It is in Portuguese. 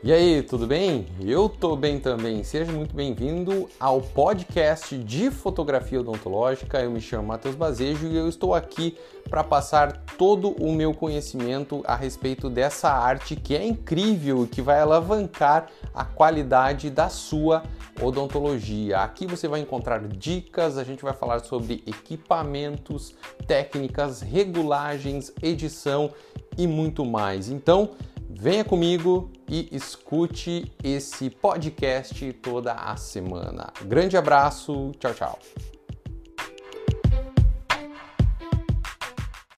E aí, tudo bem? Eu tô bem também. Seja muito bem-vindo ao podcast de fotografia odontológica. Eu me chamo Matheus Bazejo e eu estou aqui para passar todo o meu conhecimento a respeito dessa arte que é incrível e que vai alavancar a qualidade da sua odontologia. Aqui você vai encontrar dicas, a gente vai falar sobre equipamentos, técnicas, regulagens, edição e muito mais. Então, Venha comigo e escute esse podcast toda a semana. Grande abraço, tchau, tchau.